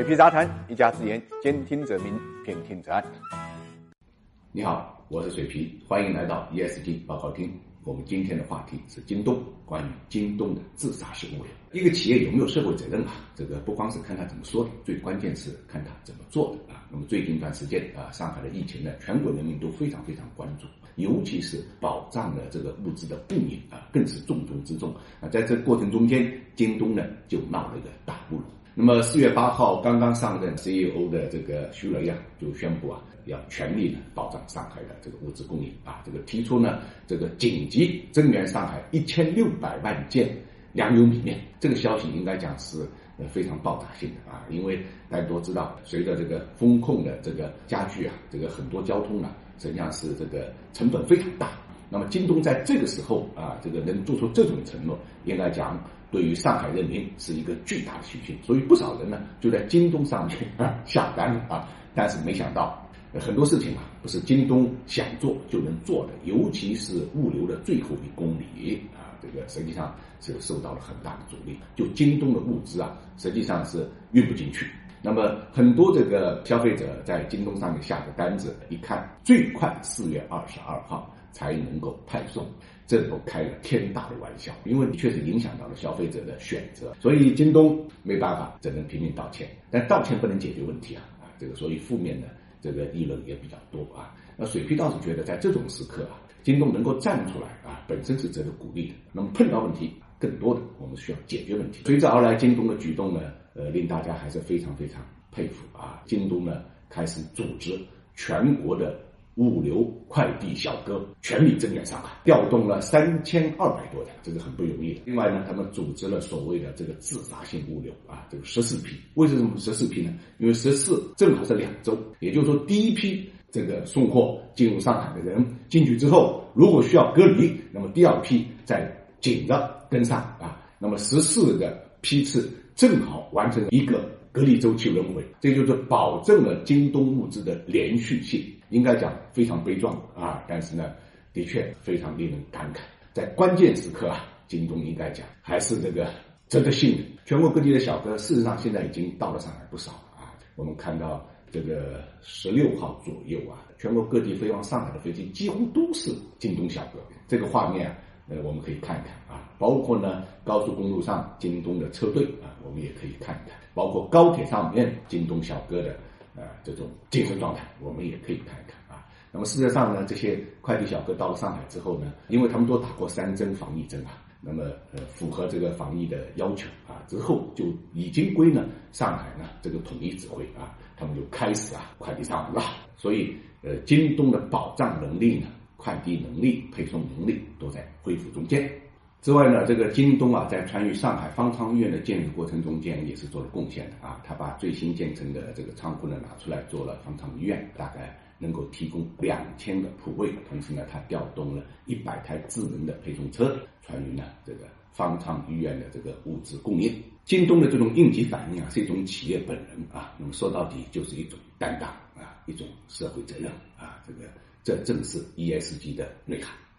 水皮杂谈，一家之言，兼听则明，偏听则暗。你好，我是水皮，欢迎来到 ESG 报告厅。我们今天的话题是京东，关于京东的自杀式物流。一个企业有没有社会责任啊？这个不光是看他怎么说的，最关键是看他怎么做的啊。那么最近一段时间啊，上海的疫情呢，全国人民都非常非常关注，尤其是保障的这个物资的供应啊，更是重中之重啊。在这过程中间，京东呢就闹了一个大乌龙。那么四月八号刚刚上任 CEO 的这个徐雷啊，就宣布啊，要全力的保障上海的这个物资供应啊，这个提出呢，这个紧急增援上海一千六百万件粮油米面。这个消息应该讲是呃非常爆炸性的啊，因为大家都知道，随着这个风控的这个加剧啊，这个很多交通啊，实际上是这个成本非常大。那么京东在这个时候啊，这个能做出这种承诺，应该讲。对于上海人民是一个巨大的信心，所以不少人呢就在京东上面啊 下单啊，但是没想到很多事情啊不是京东想做就能做的，尤其是物流的最后一公里啊，这个实际上是受到了很大的阻力。就京东的物资啊，实际上是运不进去。那么很多这个消费者在京东上面下的单子，一看最快四月二十二号。才能够派送，这都开了天大的玩笑，因为确实影响到了消费者的选择，所以京东没办法，只能拼命道歉。但道歉不能解决问题啊啊，这个所以负面的这个议论也比较多啊。那水皮倒是觉得在这种时刻啊，京东能够站出来啊，本身是值得鼓励的。那么碰到问题，更多的我们需要解决问题。随之而来，京东的举动呢，呃，令大家还是非常非常佩服啊。京东呢开始组织全国的。物流快递小哥全力增援上海，调动了三千二百多辆，这个很不容易的。另外呢，他们组织了所谓的这个自发性物流啊，这个十四批。为什么十四批呢？因为十四正好是两周，也就是说，第一批这个送货进入上海的人进去之后，如果需要隔离，那么第二批再紧着跟上啊。那么十四个批次正好完成一个隔离周期轮回，这就是保证了京东物资的连续性。应该讲非常悲壮啊，但是呢，的确非常令人感慨。在关键时刻啊，京东应该讲还是这个值得信任。全国各地的小哥，事实上现在已经到了上海不少了啊。我们看到这个十六号左右啊，全国各地飞往上海的飞机几乎都是京东小哥。这个画面，呃，我们可以看一看啊。包括呢，高速公路上京东的车队啊，我们也可以看一看。包括高铁上面京东小哥的。呃，这种精神状态，我们也可以看一看啊。那么事实上呢，这些快递小哥到了上海之后呢，因为他们都打过三针防疫针啊，那么呃符合这个防疫的要求啊，之后就已经归呢上海呢这个统一指挥啊，他们就开始啊快递上门了。所以呃，京东的保障能力呢，快递能力、配送能力都在恢复中间。之外呢，这个京东啊，在参与上海方舱医院的建设过程中间，也是做了贡献的啊。他把最新建成的这个仓库呢拿出来做了方舱医院，大概能够提供两千个铺位。同时呢，他调动了一百台智能的配送车，参与呢这个方舱医院的这个物资供应。京东的这种应急反应啊，是一种企业本能啊。那么说到底，就是一种担当啊，一种社会责任啊。这个这正是 ESG 的内涵。